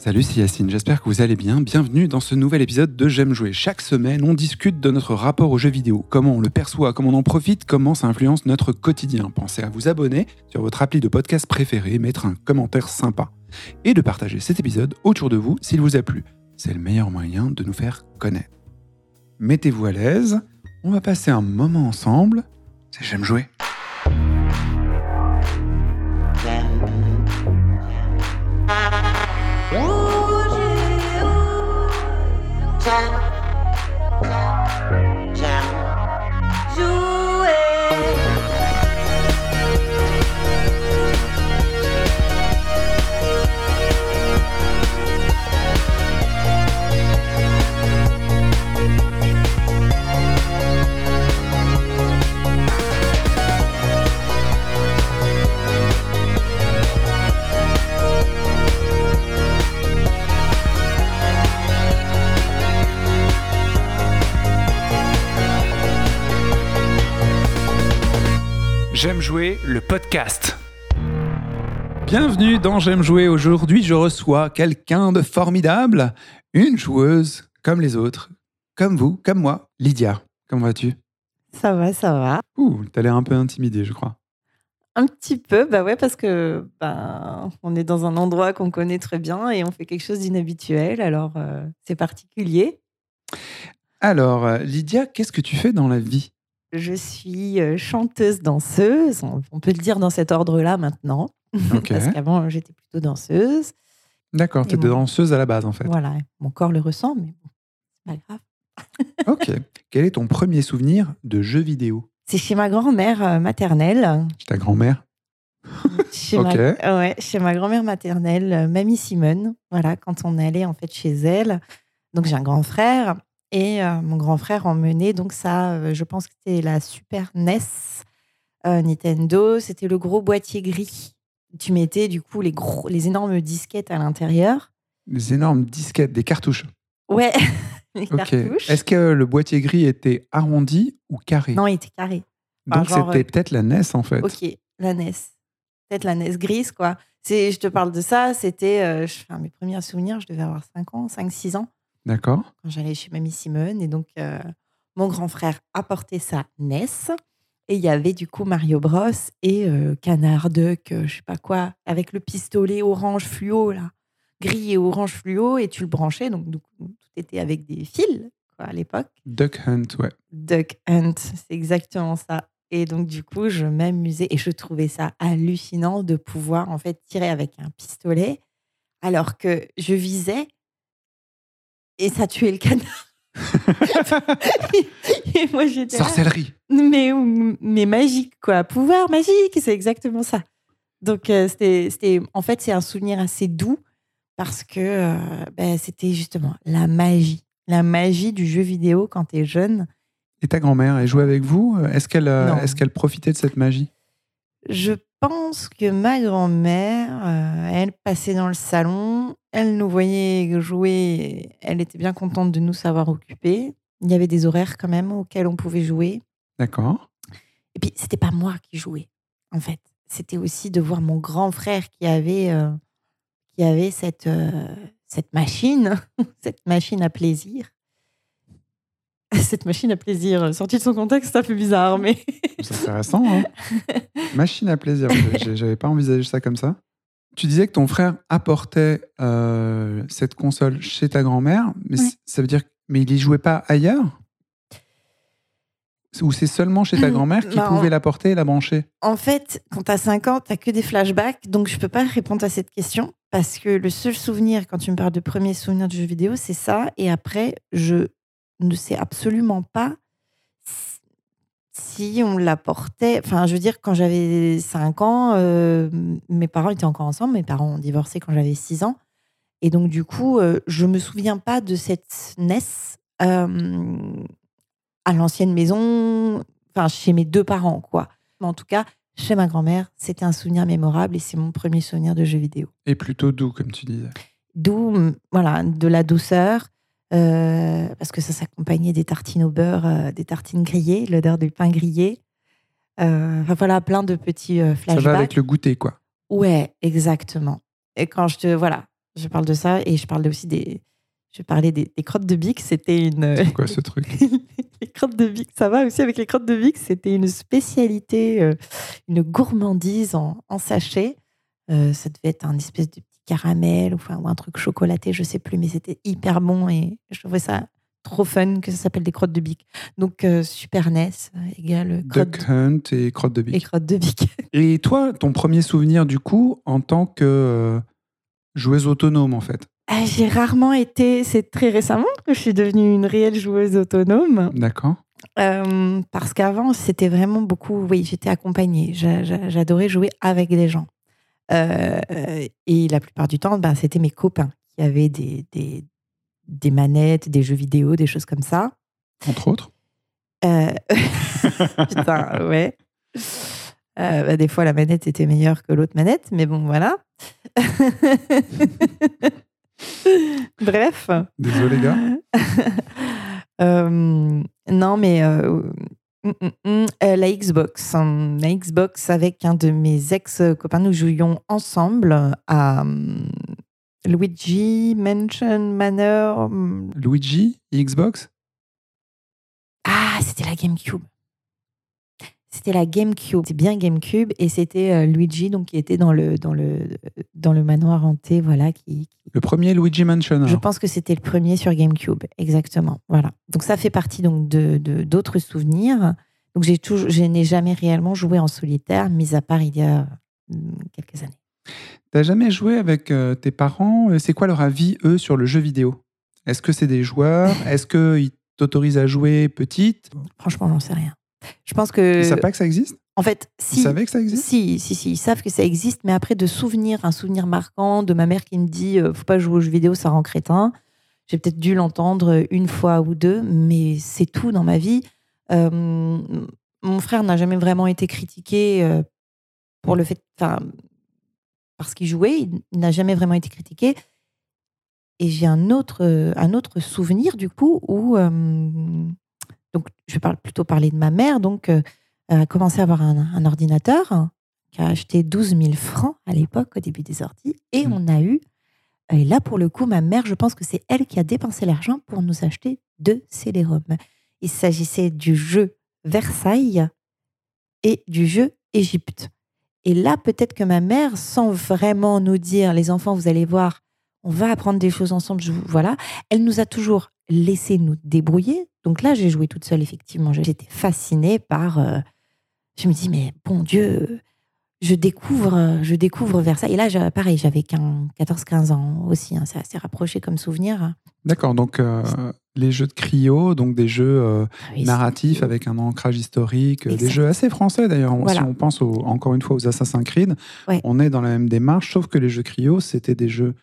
Salut, c'est Yacine, j'espère que vous allez bien. Bienvenue dans ce nouvel épisode de J'aime jouer. Chaque semaine, on discute de notre rapport aux jeux vidéo, comment on le perçoit, comment on en profite, comment ça influence notre quotidien. Pensez à vous abonner sur votre appli de podcast préféré, mettre un commentaire sympa et de partager cet épisode autour de vous s'il vous a plu. C'est le meilleur moyen de nous faire connaître. Mettez-vous à l'aise, on va passer un moment ensemble. C'est J'aime jouer. time. J'aime jouer le podcast. Bienvenue dans J'aime jouer. Aujourd'hui, je reçois quelqu'un de formidable, une joueuse comme les autres, comme vous, comme moi, Lydia. Comment vas-tu? Ça va, ça va. Ouh, t'as l'air un peu intimidée, je crois. Un petit peu, bah ouais, parce que bah, on est dans un endroit qu'on connaît très bien et on fait quelque chose d'inhabituel, alors euh, c'est particulier. Alors, euh, Lydia, qu'est-ce que tu fais dans la vie? Je suis euh, chanteuse, danseuse, on peut le dire dans cet ordre-là maintenant, parce qu'avant j'étais plutôt danseuse. D'accord, t'es bon. danseuse à la base en fait. Voilà, mon corps le ressent, mais bon, c'est pas grave. Ok. Quel est ton premier souvenir de jeu vidéo? C'est chez ma grand-mère euh, maternelle. Ta grand-mère? Chez, Ok. ma, ouais, chez ma grand-mère maternelle, euh, Mamie Simone. Voilà, quand on allait en fait chez elle. Donc j'ai un grand frère et euh, mon grand frère emmenait donc ça, euh, je pense que c'était la Super NES euh, Nintendo. C'était le gros boîtier gris. Tu mettais du coup les gros, les énormes disquettes à l'intérieur. Des énormes disquettes, des cartouches. Ouais, les Ok. cartouches. Est-ce que le boîtier gris était arrondi ou carré? Non, il était carré. Donc genre, c'était peut-être la NES en fait. Ok, la NES. Peut-être la NES grise, quoi. C'est, je te parle de ça, c'était enfin, mes premiers souvenirs, je devais avoir 5 ans, 5-6 ans, D'accord. quand j'allais chez Mamie Simone. Et donc, euh, mon grand frère apportait sa NES. Et il y avait du coup Mario Bros et euh, Canard Duck, euh, je sais pas quoi, avec le pistolet orange fluo, là. Gris et orange fluo, et tu le branchais. Donc, coup, tout était avec des fils, quoi, à l'époque. Duck Hunt, ouais. Duck Hunt, c'est exactement ça. Et donc, du coup, je m'amusais et je trouvais ça hallucinant de pouvoir en fait tirer avec un pistolet alors que je visais et ça tuait le canard. et moi, j'étais là, Sorcellerie. mais, mais magique, quoi. Pouvoir magique, c'est exactement ça. Donc, euh, c'était, c'était, en fait, c'est un souvenir assez doux parce que euh, ben, c'était justement la magie. La magie du jeu vidéo quand tu es jeune. Et ta grand-mère, elle jouait avec vous? Est-ce qu'elle euh, est-ce qu'elle profitait de cette magie? Je pense que ma grand-mère, euh, elle passait dans le salon, elle nous voyait jouer, elle était bien contente de nous savoir occupés. Il y avait des horaires quand même auxquels on pouvait jouer. D'accord. Et puis, c'était pas moi qui jouais, en fait. C'était aussi de voir mon grand frère qui avait, euh, qui avait cette, euh, cette machine, cette machine à plaisir. Cette machine à plaisir, sortie de son contexte, un peu bizarre, mais C'est intéressant. hein Machine à plaisir. J'avais pas envisagé ça comme ça. Tu disais que ton frère apportait euh, cette console chez ta grand-mère, mais Ouais. ça veut dire, mais il y jouait pas ailleurs? Ou c'est seulement chez ta grand-mère qui Non. pouvait l'apporter et la brancher? En fait, quand tu as 5 ans, tu que des flashbacks, donc je peux pas répondre à cette question parce que le seul souvenir, quand tu me parles de premier souvenir de jeu vidéo, c'est ça. Et après, je ne sais absolument pas si- on l'apportait. Enfin, je veux dire, quand j'avais 5 ans, euh, mes parents étaient encore ensemble. Mes parents ont divorcé quand j'avais 6 ans. Et donc, du coup, euh, je me souviens pas de cette NES euh, à l'ancienne maison, enfin, chez mes deux parents, quoi. Mais en tout cas, chez ma grand-mère, c'était un souvenir mémorable et c'est mon premier souvenir de jeu vidéo. Et plutôt doux, comme tu disais. Mm, voilà, de la douceur, euh, parce que ça s'accompagnait des tartines au beurre, euh, des tartines grillées, l'odeur du pain grillé. Euh, enfin, voilà, plein de petits euh, Ça flashbacks. va avec le goûter, quoi. Ouais, exactement. Et quand je te. Voilà. Je parle de ça et je parle aussi des. Je parlais des, des crottes de bique. C'était une. C'est quoi ce truc? les crottes de bique, ça va aussi avec les crottes de bique. C'était une spécialité, une gourmandise en, en sachet. Euh, ça devait être un espèce de caramel ou, enfin, ou un truc chocolaté, je sais plus, mais c'était hyper bon et je trouvais ça trop fun que ça s'appelle des crottes de bique. Donc euh, Super NES euh, égale crottes Duck Hunt et de et bique. crottes de bique. Et toi, ton premier souvenir du coup, en tant que euh, joueuse autonome en fait? Ah, J'ai rarement été, c'est très récemment que je suis devenue une réelle joueuse autonome. D'accord Euh, parce qu'avant, c'était vraiment beaucoup. Oui, j'étais accompagnée. J'a- j'a- J'adorais jouer avec des gens. Euh, et la plupart du temps, ben, c'était mes copains qui avaient des, des, des manettes, des jeux vidéo, des choses comme ça. Entre autres Euh, Putain, ouais. Euh, bah, des fois, la manette était meilleure que l'autre manette, mais bon, voilà. Bref. Désolé les gars. Euh, non, mais hum, hum, hum, euh, la Xbox. hein. La Xbox avec un de mes ex-copains, nous jouions ensemble à Luigi Mansion Manor. Luigi, Xbox? Ah, c'était la GameCube. C'était la GameCube. C'était bien GameCube et c'était euh, Luigi donc qui était dans le dans le dans le manoir hanté voilà qui, qui- Le premier Luigi Mansion. Je pense que c'était le premier sur GameCube, exactement. Voilà. Donc ça fait partie donc de d'autres souvenirs. Donc j'ai toujours, je n'ai jamais réellement joué en solitaire, mis à part il y a hum, quelques années. T'as jamais joué avec euh, tes parents Euh, C'est quoi leur avis, eux, sur le jeu vidéo? Est-ce que c'est des joueurs? Est-ce qu'ils t'autorisent à jouer petite? Franchement, j'en sais rien. Je pense que, Ils savent pas que ça existe? en fait, Ils si, savaient que ça existe? Si, si, si, ils savent que ça existe, mais après de souvenirs, un souvenir marquant de ma mère qui me dit, euh, faut pas jouer aux jeux vidéo, ça rend crétin. J'ai peut-être dû l'entendre une fois ou deux, mais c'est tout dans ma vie. Euh, mon frère n'a jamais vraiment été critiqué euh, pour le fait, enfin, parce qu'il jouait, il n'a jamais vraiment été critiqué. Et j'ai un autre, euh, un autre souvenir du coup où, donc je vais plutôt parler de ma mère, donc euh, elle a commencé à avoir un, un ordinateur qui a acheté 12 000 francs à l'époque au début des sorties, et Mm. on a eu, et là pour le coup ma mère, je pense que c'est elle qui a dépensé l'argent pour nous acheter deux CD-ROM. Il s'agissait du jeu Versailles et du jeu Égypte. Et là, peut-être que ma mère, sans vraiment nous dire, les enfants, vous allez voir, on va apprendre des choses ensemble, je voilà, elle nous a toujours laissé nous débrouiller. Donc là, j'ai joué toute seule, effectivement. J'étais fascinée par. euh, je me dis, mais bon Dieu, je découvre, euh, je découvre Versailles. Et là, pareil, j'avais qu'un 14-15 ans aussi. hein, c'est assez rapproché comme souvenir. D'accord, donc euh, les jeux de cryo, donc des jeux euh, Ah oui, narratifs avec un ancrage historique, des jeux assez français d'ailleurs. Voilà. Si on pense au- encore une fois aux Assassin's Creed, Ouais. on est dans la même démarche, sauf que les jeux cryo, c'était des jeux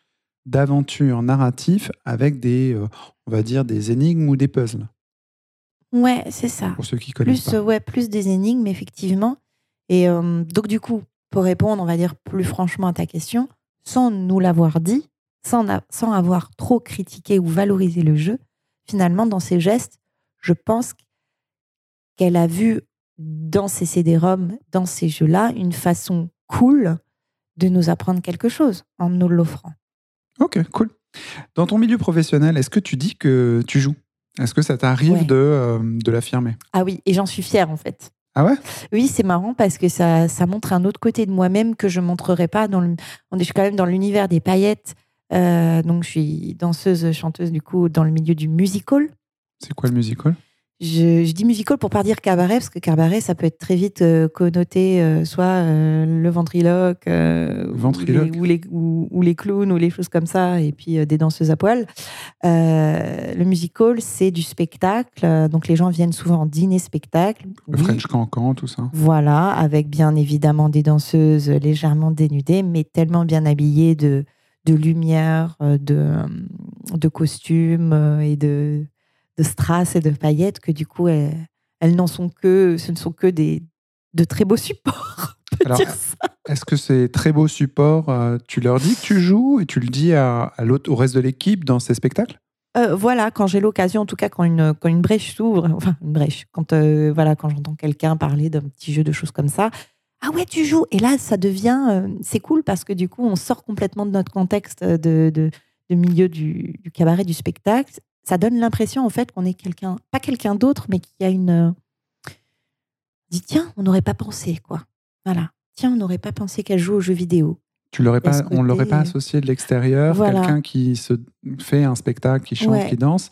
d'aventure narratifs avec des, euh, on va dire, des énigmes ou des puzzles, Ouais, c'est ça. pour ceux qui connaissent Plus, pas. ouais, plus des énigmes, effectivement. Et euh, donc, du coup, pour répondre, on va dire plus franchement à ta question, sans nous l'avoir dit, sans, sans avoir trop critiqué ou valorisé le jeu, finalement, dans ses gestes, je pense qu'elle a vu dans ces CD-ROM, dans ces jeux-là, une façon cool de nous apprendre quelque chose en nous l'offrant. Ok, cool. Dans ton milieu professionnel, est-ce que tu dis que tu joues? Est-ce que ça t'arrive Ouais. de, euh, de l'affirmer? Ah oui, et j'en suis fière, en fait. Ah ouais? Oui, c'est marrant parce que ça, ça montre un autre côté de moi-même que je ne montrerai pas. Dans le, on est, je suis quand même dans l'univers des paillettes. Euh, donc, je suis danseuse, chanteuse, du coup, dans le milieu du musical. C'est quoi le musical? Je, je dis musical pour pas dire cabaret, parce que cabaret, ça peut être très vite euh, connoté euh, soit euh, le ventriloque, euh, Ventriloque. Ou, les, ou, les, ou- ou les clowns, ou les choses comme ça, et puis des danseuses à poil. Le musical, c'est du spectacle. Donc, les gens viennent souvent en dîner-spectacle. Le Oui, French Cancan, tout ça voilà, avec bien évidemment des danseuses légèrement dénudées, mais tellement bien habillées de, de lumière, de, de costumes et de, de strass et de paillettes que du coup, elles, elles n'en sont que, ce ne sont que des, de très beaux supports. on peut Alors, dire ça. Est-ce que ces très beaux supports, euh, tu leur dis que tu joues et tu le dis à, à l'autre, au reste de l'équipe dans ces spectacles? Euh, voilà, quand j'ai l'occasion, en tout cas quand une, quand une brèche s'ouvre, enfin une brèche, quand, euh, voilà, quand j'entends quelqu'un parler d'un petit jeu de choses comme ça, Ah ouais, tu joues. Et là, ça devient. euh, c'est cool parce que du coup, on sort complètement de notre contexte de, de, de milieu du, du cabaret, du spectacle. Ça donne l'impression, en fait, qu'on est quelqu'un, pas quelqu'un d'autre, mais qui a une. euh, dit, tiens, on n'aurait pas pensé, quoi. Voilà. Tiens, on n'aurait pas pensé qu'elle joue aux jeux vidéo. Tu l'aurais pas, on l'aurait pas associé de l'extérieur, Voilà. quelqu'un qui se fait un spectacle, qui chante, Ouais. qui danse,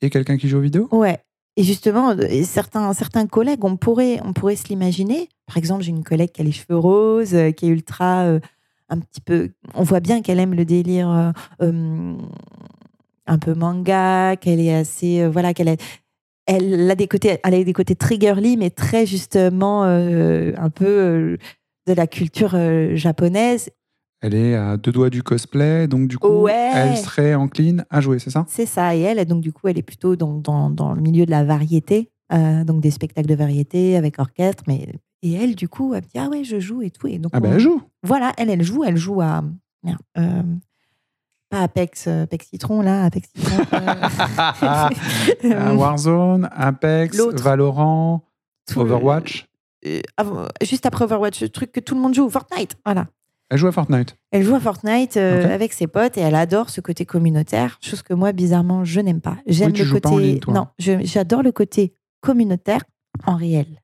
et quelqu'un qui joue aux vidéos? Ouais. Et justement, euh, certains, certains collègues, on pourrait, on pourrait se l'imaginer. Par exemple, j'ai une collègue qui a les cheveux roses, euh, qui est ultra, euh, un petit peu. On voit bien qu'elle aime le délire euh, un peu manga, qu'elle est assez, euh, voilà, qu'elle a, elle a des côtés, elle a des côtés triggerly, mais très justement euh, un peu euh, de la culture euh, japonaise. Elle est à deux doigts du cosplay, donc du coup, Ouais. elle serait encline à jouer, c'est ça? C'est ça. Et elle, donc du coup, elle est plutôt dans, dans, dans le milieu de la variété, donc des spectacles de variété avec orchestre. Mais et elle, du coup, elle me dit ah ouais, je joue et tout. Et donc Ah ben on- elle joue voilà, elle, elle joue, elle joue à pas Apex, euh, Apex Citron là, Apex Citron. Euh, Warzone, Apex. Valorant, tout Overwatch. euh, avant- juste après Overwatch, le truc que tout le monde joue, Fortnite. Voilà. Elle joue à Fortnite. Elle joue à Fortnite euh, avec ses potes et elle adore ce côté communautaire, chose que moi, bizarrement, je n'aime pas. J'aime le côté. pas en ligne, toi. non, j'adore le côté communautaire en réel.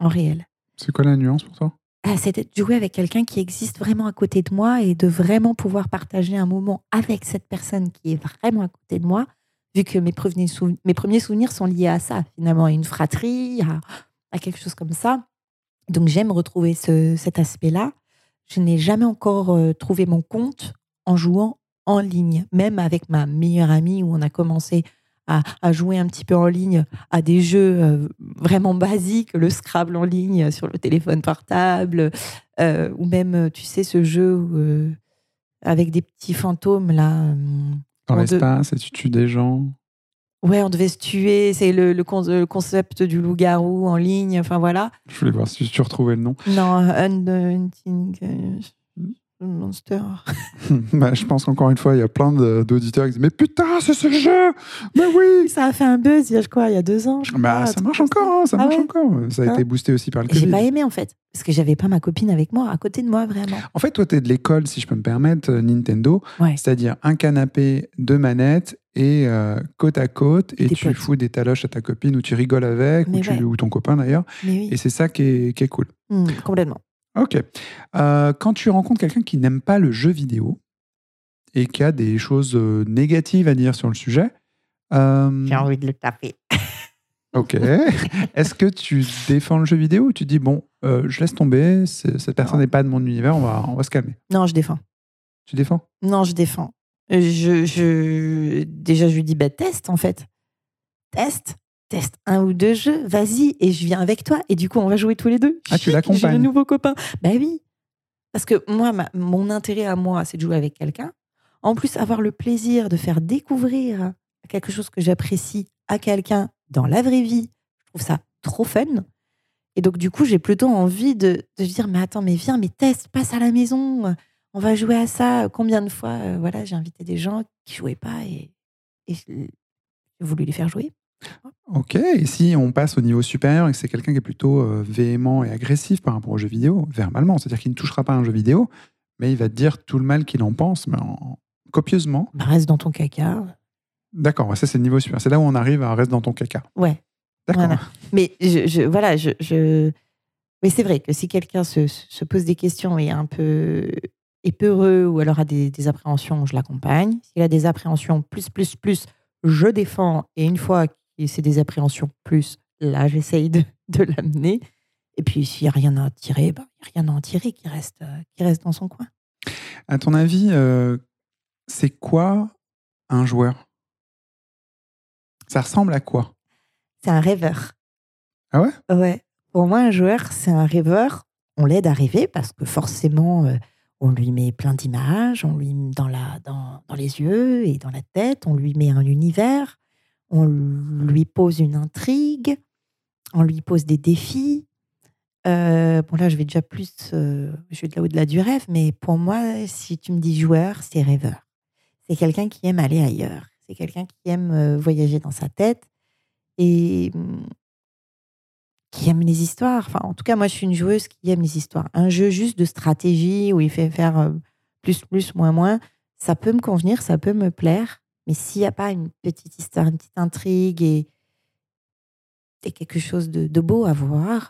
En réel. C'est quoi la nuance pour toi? C'est de jouer avec quelqu'un qui existe vraiment à côté de moi et de vraiment pouvoir partager un moment avec cette personne qui est vraiment à côté de moi, vu que mes premiers, souvenirs sont liés à ça, finalement, à une fratrie, à, à quelque chose comme ça. Donc j'aime retrouver ce- cet aspect-là. Je n'ai jamais encore euh, trouvé mon compte en jouant en ligne, même avec ma meilleure amie où on a commencé à, à jouer un petit peu en ligne à des jeux euh, vraiment basiques, le Scrabble en ligne sur le téléphone portable, euh, ou même, euh, tu sais, ce jeu où, euh, avec des petits fantômes là. euh, Dans de- l'espace, et tu tues des gens. Ouais, on devait se tuer, c'est le, le, con- le concept du loup-garou en ligne, enfin voilà. Je voulais voir si tu retrouvais le nom. Non, Hunting euh, Monster. Bah, je pense qu'encore une fois, il y a plein d'auditeurs qui disent Mais putain, c'est ce jeu Mais oui Ça a fait un buzz il y a quoi, il y a deux ans, je crois, Bah, ça marche encore, hein, ça Ah marche ouais encore. Ça a Hein été boosté aussi par le J'ai pas aimé en fait, parce que j'avais pas ma copine avec moi, à côté de moi vraiment. En fait, toi, tu es de l'école, si je peux me permettre, euh, Nintendo, Ouais. c'est-à-dire un canapé, deux manettes et euh, côte à côte, et tu potes. fous des taloches à ta copine ou tu rigoles avec, ou, Mais tu- ouais. ou ton copain d'ailleurs, oui, et c'est ça qui est, qui est cool. Hmm, complètement. Ok. Euh, quand tu rencontres quelqu'un qui n'aime pas le jeu vidéo et qui a des choses euh, négatives à dire sur le sujet, euh, J'ai envie de le taper. ok. Est-ce que tu défends le jeu vidéo ou tu dis bon, euh, je laisse tomber, cette personne n'est pas de mon univers, on va, on va se calmer? Non, je défends. Tu défends? Non, je défends. Je, je... Déjà, je lui dis, bah, teste en fait. Teste. Teste un ou deux jeux, vas-y, et je viens avec toi. Et du coup, on va jouer tous les deux. Ah, tu l'accompagnes. J'ai un nouveau copain. Bah oui. Parce que moi, ma- mon intérêt à moi, c'est de jouer avec quelqu'un. En plus, avoir le plaisir de faire découvrir quelque chose que j'apprécie à quelqu'un dans la vraie vie, je trouve ça trop fun. Et donc, du coup, j'ai plutôt envie de, de dire, mais attends, mais viens, mais teste, passe à la maison on va jouer à ça. Combien de fois, euh, voilà, j'ai invité des gens qui jouaient pas et, et j'ai voulu les faire jouer. Ok. Et si on passe au niveau supérieur et que c'est quelqu'un qui est plutôt euh, véhément et agressif par rapport au jeu vidéo, verbalement, c'est-à-dire qu'il ne touchera pas un jeu vidéo, mais il va te dire tout le mal qu'il en pense, mais en- copieusement. Bah, reste dans ton caca. D'accord, ça c'est le niveau supérieur. C'est là où on arrive à reste dans ton caca. Ouais. D'accord. Voilà. Mais je, je- voilà, je, je- Mais c'est vrai que si quelqu'un se, se pose des questions et est un peu épeureux ou alors a des, des appréhensions, je l'accompagne. S'il a des appréhensions plus, plus, plus, je défends. Et une fois que c'est des appréhensions plus, là, j'essaye de, de l'amener. Et puis, s'il n'y a rien à en tirer, bah, il n'y a rien à en tirer qui reste, euh, qui reste dans son coin. À ton avis, euh, c'est quoi un joueur? Ça ressemble à quoi? C'est un rêveur. Ah ouais? Ouais. Pour moi, un joueur, c'est un rêveur. On l'aide à rêver parce que forcément, euh, on lui met plein d'images, on lui met dans, la, dans, dans les yeux et dans la tête, on lui met un univers, on lui pose une intrigue, on lui pose des défis. Euh, bon, là, je vais déjà plus. euh, je vais de là au-delà du rêve, mais pour moi, si tu me dis joueur, c'est rêveur. C'est quelqu'un qui aime aller ailleurs. C'est quelqu'un qui aime euh, voyager dans sa tête et hum, qui aime les histoires. Enfin, en tout cas, moi, je suis une joueuse qui aime les histoires. Un jeu juste de stratégie où il fait faire plus, plus, moins, moins, ça peut me convenir, ça peut me plaire. Mais s'il n'y a pas une petite histoire, une petite intrigue et, et quelque chose de, de beau à voir,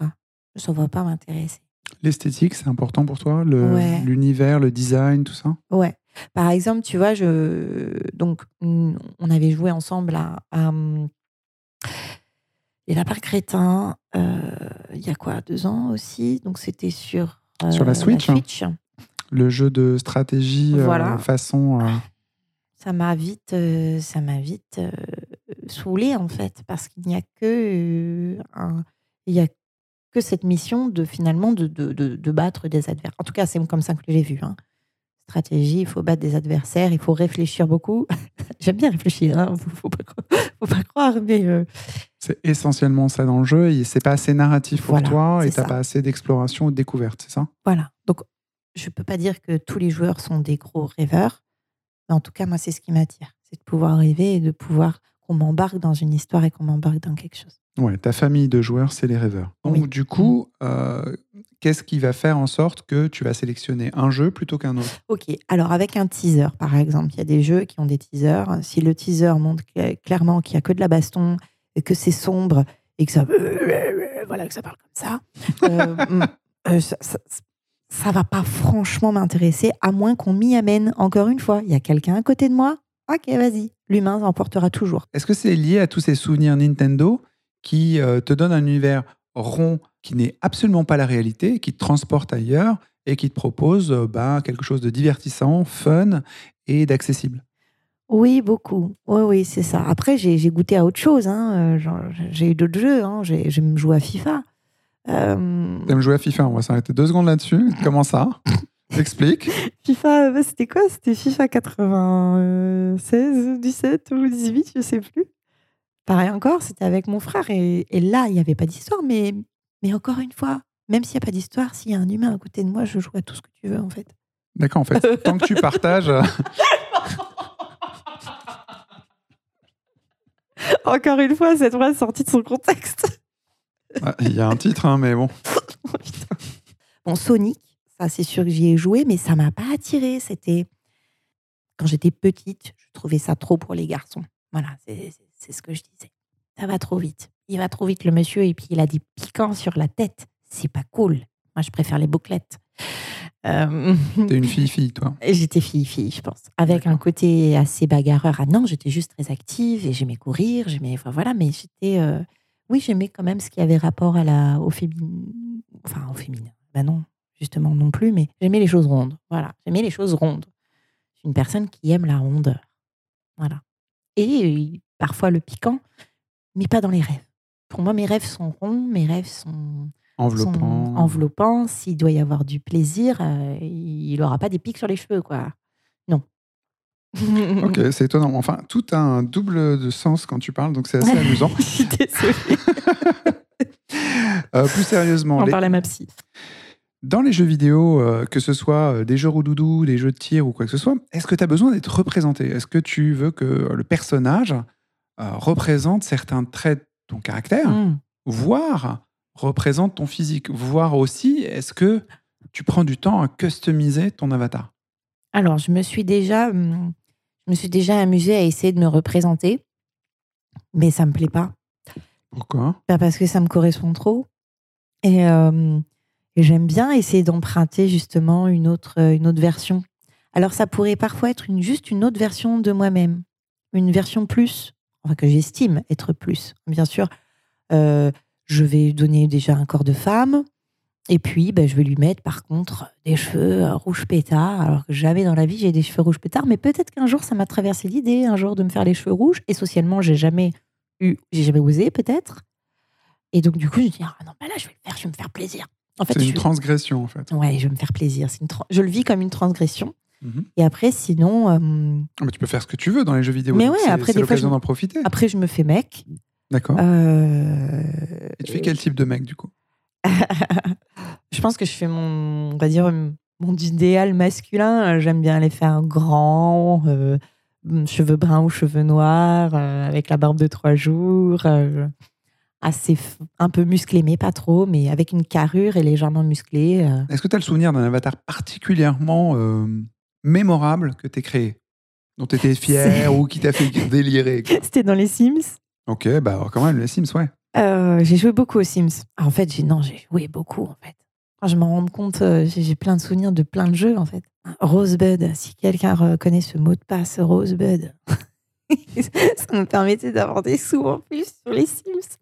ça ne va pas m'intéresser. L'esthétique, c'est important pour toi? Le- Ouais. L'univers, le design, tout ça? Ouais. Par exemple, tu vois, je donc on avait joué ensemble à, à, Les Lapins Crétins. euh, il y a quoi, deux ans aussi? Donc c'était sur euh, Sur la Switch Le jeu de stratégie euh, Voilà. façon. Ça m'a vite, euh, ça m'a vite euh, saoulée en fait, parce qu'il n'y a que euh, un- il y a que cette mission de finalement de, de, de- de battre des adversaires. En tout cas, c'est comme ça que je l'ai vu. hein. Stratégie, il faut battre des adversaires, il faut réfléchir beaucoup. J'aime bien réfléchir, hein, faut, faut pas, cro- faut pas croire, mais euh, c'est essentiellement ça dans le jeu et c'est pas assez narratif pour Voilà, toi et t'as ça. pas assez d'exploration ou de découverte, c'est ça? Voilà. Donc, je peux pas dire que tous les joueurs sont des gros rêveurs, mais en tout cas, moi, c'est ce qui m'attire, c'est de pouvoir rêver et de pouvoir qu'on m'embarque dans une histoire et qu'on m'embarque dans quelque chose. Ouais, ta famille de joueurs, c'est les rêveurs. Donc, Oui. du coup, euh, qu'est-ce qui va faire en sorte que tu vas sélectionner un jeu plutôt qu'un autre? Ok, alors avec un teaser, par exemple, il y a des jeux qui ont des teasers. Si le teaser montre cla- clairement qu'il n'y a que de la baston et que c'est sombre et que ça, voilà, que ça parle comme ça, euh, mm, euh, ça, ça, ça va pas franchement m'intéresser, à moins qu'on m'y amène. Encore une fois, il y a quelqu'un à côté de moi. Ok, vas-y, l'humain emportera toujours. Est-ce que c'est lié à tous ces souvenirs Nintendo qui euh, te donnent un univers rond qui n'est absolument pas la réalité, qui te transporte ailleurs et qui te propose euh, bah, quelque chose de divertissant, fun et d'accessible? Oui, beaucoup. Oui, oui, c'est ça. Après, j'ai goûté à autre chose. hein. Euh, J'ai eu d'autres jeux. Hein. J'ai- J'aime jouer à FIFA. Euh, T'aimes jouer à FIFA On va s'arrêter deux secondes là-dessus. Comment ça Explique. FIFA, euh, c'était quoi? C'était FIFA 96, 17 ou 18, je sais plus. Pareil encore, c'était avec mon frère. Et, et là, il n'y avait pas d'histoire. Mais, mais encore une fois, même s'il n'y a pas d'histoire, s'il y a un humain à côté de moi, je joue à tout ce que tu veux, en fait. D'accord, en fait, tant que tu partages. euh, Encore une fois, cette phrase sortie de son contexte. Ah, Il y a un titre, hein, mais bon. Bon, Sonic, ça c'est sûr que j'y ai joué, mais ça m'a pas attiré. C'était quand j'étais petite, je trouvais ça trop pour les garçons. Voilà, c'est ce que je disais. Ça va trop vite. Il va trop vite le monsieur et puis il a des piquants sur la tête. C'est pas cool. Moi, je préfère les bouclettes. Euh, T'es une fille-fille, toi. et J'étais fille-fille, je pense. Avec un côté assez bagarreur. Ah non, j'étais juste très active et j'aimais courir. J'aimais, enfin, voilà, mais j'étais. euh, Oui, j'aimais quand même ce qui avait rapport à la, au féminin. Enfin, au féminin. Ben non, justement non plus, mais j'aimais les choses rondes. Voilà, j'aimais les choses rondes. Je suis une personne qui aime la rondeur. Voilà. Et parfois le piquant, mais pas dans les rêves. Pour moi, mes rêves sont ronds, mes rêves sont Enveloppant. sont enveloppants. S'il doit y avoir du plaisir, euh, il n'aura pas des pics sur les cheveux, quoi. Ok, c'est étonnant. Enfin, tout a un double de sens quand tu parles, donc c'est assez amusant. Je suis désolée. Euh, plus sérieusement, On les- parle à ma psy. dans les jeux vidéo, euh, que ce soit euh, des jeux roudoudou, des jeux de tir ou quoi que ce soit, est-ce que tu as besoin d'être représenté? Est-ce que tu veux que le personnage euh, représente certains traits de ton caractère, Mm. voire représente ton physique, voire aussi, est-ce que tu prends du temps à customiser ton avatar? Alors, je me suis déjà, hum, je me suis déjà amusée à essayer de me représenter, mais ça me plaît pas. Pourquoi? Parce que ça me correspond trop. Et, euh, et j'aime bien essayer d'emprunter justement une autre, euh, une autre version. Alors ça pourrait parfois être une, juste une autre version de moi-même, une version plus, enfin que j'estime être plus. Bien sûr, euh, je vais donner déjà un corps de femme, et puis ben, je vais lui mettre par contre des cheveux euh, rouges pétards, alors que jamais dans la vie j'ai des cheveux rouges pétards, mais peut-être qu'un jour ça m'a traversé l'idée, un jour de me faire les cheveux rouges, et socialement j'ai jamais eu, j'ai jamais osé peut-être. Et donc du coup je me dis ah non bah là je vais le faire, je vais me faire plaisir. En fait, C'est une transgression en fait. Ouais, je vais me faire plaisir. C'est une Je le vis comme une transgression. Mhm. Et après, sinon, euh, Ah, mais tu peux faire ce que tu veux dans les jeux vidéo. Mais ouais, après, des l'occasion d'en profiter. après je me fais mec. D'accord. Euh, Et tu fais quel type de mec du coup? pense que je fais mon, on va dire, mon idéal masculin. J'aime bien les faire grands, euh, cheveux bruns ou cheveux noirs, euh, avec la barbe de trois jours, euh, assez un peu musclé, mais pas trop, mais avec une carrure et légèrement musclé. euh. Est-ce que tu as le souvenir d'un avatar particulièrement euh, mémorable que tu créé? Dont tu étais fier ou qui t'a fait délirer C'était dans les Sims. Ok, bah alors, quand même, les Sims, ouais. Euh, j'ai joué beaucoup aux Sims. Ah, En fait, j'ai non, j'ai joué beaucoup en fait. Quand je me rends compte, euh, j'ai plein de souvenirs de plein de jeux en fait. Rosebud, si quelqu'un reconnaît ce mot de passe, Rosebud, ça me permettait sous en plus sur les Sims.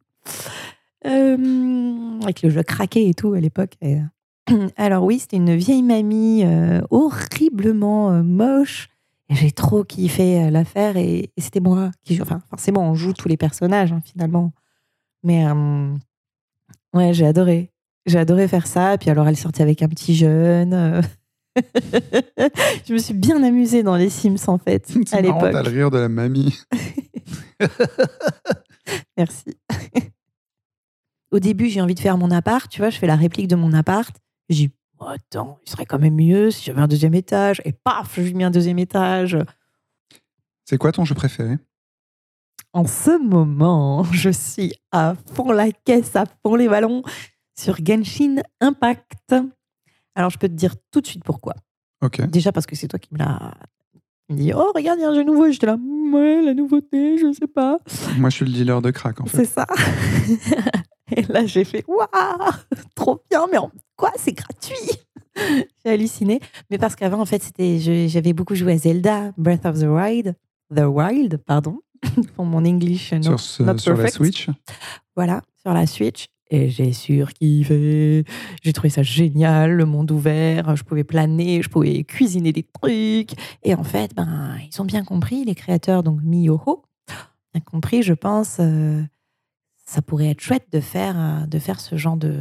Euh, avec le jeu craqué et tout à l'époque. Euh, Alors oui, c'était une vieille mamie horriblement moche. J'ai trop kiffé l'affaire et, c'était moi qui joue. Enfin, forcément, on joue tous les personnages hein, finalement. Mais ouais, j'ai adoré. J'ai adoré faire ça. Puis alors, elle sortait avec un petit jeune. euh. je me suis bien amusée dans les Sims en fait à marrant, t'as l'époque. le rire de la mamie. Merci. Au début, j'ai envie de faire mon appart. Tu vois, je fais la réplique de mon appart. Je dis, oh, attends, il serait quand même mieux si j'avais un deuxième étage. Et paf, je lui mets un deuxième étage. C'est quoi ton jeu préféré? En ce moment, je suis à fond la caisse, à fond les ballons sur Genshin Impact. Alors, je peux te dire tout de suite pourquoi. Déjà parce que c'est toi qui me l'as dit. Oh, regarde, il y a un jeu nouveau. J'étais là, ouais, la nouveauté, je sais pas. Moi, je suis le dealer de crack, en fait. C'est ça. Et là, j'ai fait Waouh, trop bien, mais en quoi C'est gratuit? J'ai halluciné. Mais parce qu'avant, en fait, c'était, j'avais beaucoup joué à Zelda, Breath of the Wild, The Wild, pardon, pour mon English. not- Sur, ce- not sur la. Switch. Voilà, sur la Switch. Et j'ai surkiffé. J'ai trouvé ça génial, le monde ouvert. Je pouvais planer, je pouvais cuisiner des trucs. Et en fait, ben, ils ont bien compris, les créateurs, donc Miyoho, bien compris, je pense, euh, ça pourrait être chouette de faire, euh, de faire ce genre de.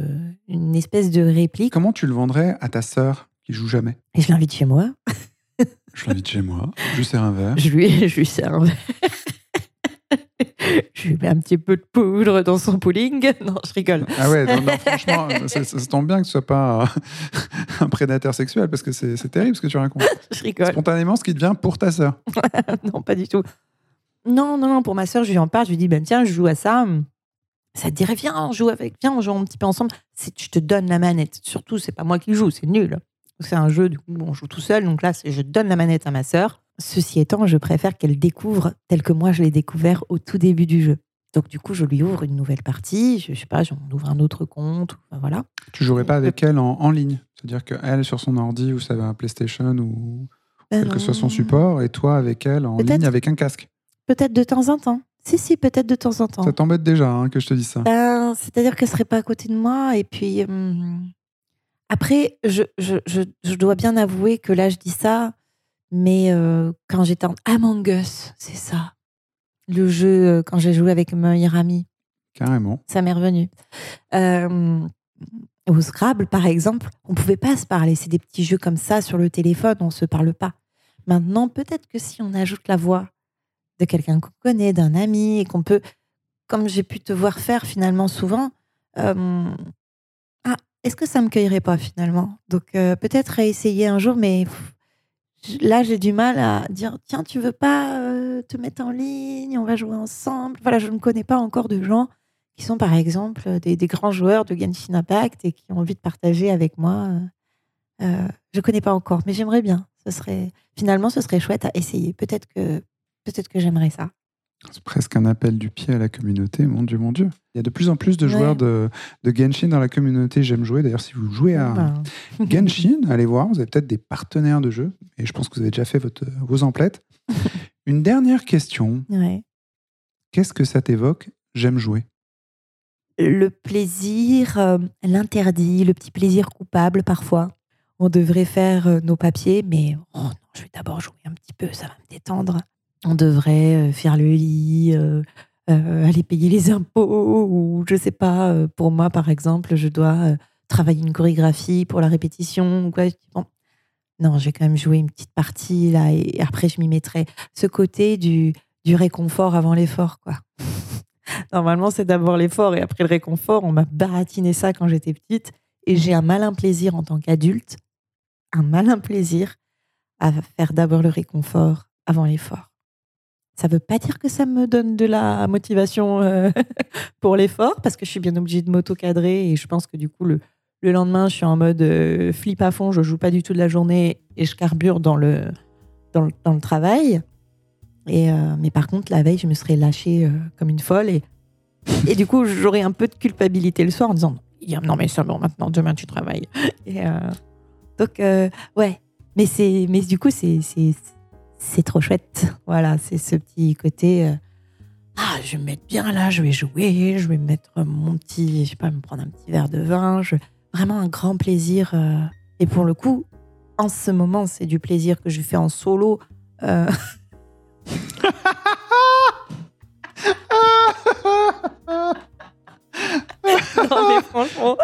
une espèce de réplique. Comment tu le vendrais à ta sœur qui joue jamais? Et je l'invite chez moi. Je l'invite chez moi, je lui sers un verre. Je lui, je lui sers un verre. Je lui mets un petit peu de poudre dans son pudding. Non, je rigole. Ah ouais, non, non, franchement, ça, tombe bien que ce soit pas un, un prédateur sexuel parce que c'est terrible ce que tu racontes. Je rigole. Spontanément, ce qui devient pour ta sœur. non, pas du tout. Non, non, non, pour ma soeur, je lui en parle, je lui dis, ben, tiens, je joue à ça. Ça te dirait, viens, on joue avec, viens, on joue un petit peu ensemble. Je te donne la manette. Surtout, c'est pas moi qui joue, c'est nul. C'est un jeu, du coup, on joue tout seul. Donc là, je donne la manette à ma soeur. Ceci étant, je préfère qu'elle découvre tel que moi, je l'ai découvert au tout début du jeu. Donc, du coup, je lui ouvre une nouvelle partie. Je, je sais pas, on ouvre un autre compte. Voilà. Tu jouerais pas avec elle en, en ligne? C'est-à-dire qu'elle sur son ordi ou un PlayStation ou quel que soit son support et toi avec elle en Euh, ligne avec un casque? Peut-être de temps en temps. Si, si, peut-être de temps en temps. Ça t'embête déjà hein, que je te dise ça. Ben, C'est-à-dire qu'elle serait pas à côté de moi. Et puis, hum, après, je, je, je, je dois bien avouer que là, je dis ça, mais euh, quand j'étais en Among Us, c'est ça. Le jeu, euh, quand j'ai joué avec ma meilleure amie, Carrément. ça m'est revenu. Euh, au Scrabble, par exemple, on pouvait pas se parler. C'est des petits jeux comme ça sur le téléphone, on se parle pas. Maintenant, peut-être que si on ajoute la voix de quelqu'un qu'on connaît, d'un ami, et qu'on peut, comme j'ai pu te voir faire finalement souvent, ah, est-ce que ça me cueillerait pas finalement? Donc euh, peut-être à essayer un jour, mais pff, là j'ai du mal à dire tiens, tu veux pas euh, te mettre en ligne, on va jouer ensemble. Voilà, je ne connais pas encore de gens qui sont par exemple des, grands joueurs de Genshin Impact et qui ont envie de partager avec moi. Euh, euh, je connais pas encore, mais j'aimerais bien. Finalement, ce serait chouette à essayer. Peut-être que j'aimerais ça. C'est presque un appel du pied à la communauté, mon Dieu, mon Dieu. Il y a de plus en plus de Ouais. joueurs de, de Genshin dans la communauté. J'aime jouer. D'ailleurs, si vous jouez à Ben, Genshin, allez voir. Vous avez peut-être des partenaires de jeu. Et je pense que vous avez déjà fait votre, vos emplettes. Une dernière question. ouais. Qu'est-ce que ça t'évoque? J'aime jouer. le plaisir, euh, l'interdit, le petit plaisir coupable parfois. On devrait faire euh, nos papiers, mais oh non, je vais d'abord jouer un petit peu, ça va me détendre. On devrait euh, faire le lit, euh, euh, aller payer les impôts, ou je sais pas, pour moi par exemple, je dois travailler une chorégraphie pour la répétition. Ou quoi. Bon. Non, je vais quand même jouer une petite partie là, et après je m'y mettrai. Ce côté du, du réconfort avant l'effort, quoi. Normalement, c'est d'abord l'effort et après le réconfort. On m'a baratiné ça quand j'étais petite. Et j'ai un malin plaisir en tant qu'adulte, un malin plaisir à faire d'abord le réconfort avant l'effort. Ça veut pas dire que ça me donne de la motivation euh, pour l'effort, parce que je suis bien obligée de m'auto-cadrer et je pense que du coup, le, le lendemain, je suis en mode euh, flip à fond, je joue pas du tout de la journée et je carbure dans le, dans le, dans le travail. Et, euh, mais par contre, la veille, je me serais lâchée comme une folle et, et du coup, j'aurais un peu de culpabilité le soir en disant non, mais ça, bon, maintenant, demain, tu travailles. Donc, ouais. Mais, c'est, mais du coup, c'est, c'est, trop chouette. Voilà, c'est ce petit côté. euh, ah, je vais me mettre bien là, je vais jouer, je vais me mettre mon petit, je sais pas, me prendre un petit verre de vin. Je, vraiment un grand plaisir. euh, et pour le coup, en ce moment, c'est du plaisir que je fais en solo. euh, non, mais franchement,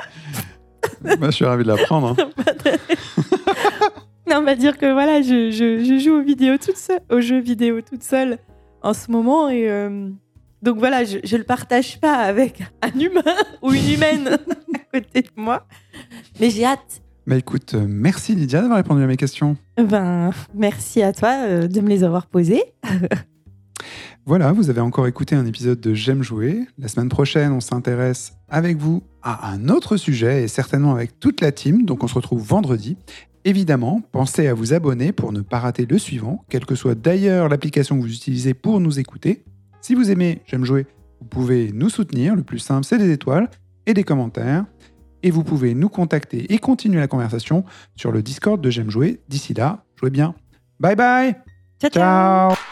Moi, je suis ravi de l'apprendre. hein. on va dire que voilà, je, je- je joue aux vidéos toute seule, aux jeux vidéo toute seule en ce moment et euh, donc voilà, je, je le partage pas avec un humain ou une humaine à côté de moi, mais j'ai hâte. Bah écoute, euh, merci Lydia d'avoir répondu à mes questions. Ben, merci à toi euh, de me les avoir posées. Voilà, vous avez encore écouté un épisode de J'aime jouer. La semaine prochaine, on s'intéresse avec vous à un autre sujet et certainement avec toute la team, donc on se retrouve vendredi. Évidemment, pensez à vous abonner pour ne pas rater le suivant, quelle que soit d'ailleurs l'application que vous utilisez pour nous écouter. Si vous aimez J'aime jouer, vous pouvez nous soutenir, le plus simple c'est des étoiles et des commentaires. Et vous pouvez nous contacter et continuer la conversation sur le Discord de J'aime jouer. D'ici là, jouez bien. Bye bye ciao. ciao. Ciao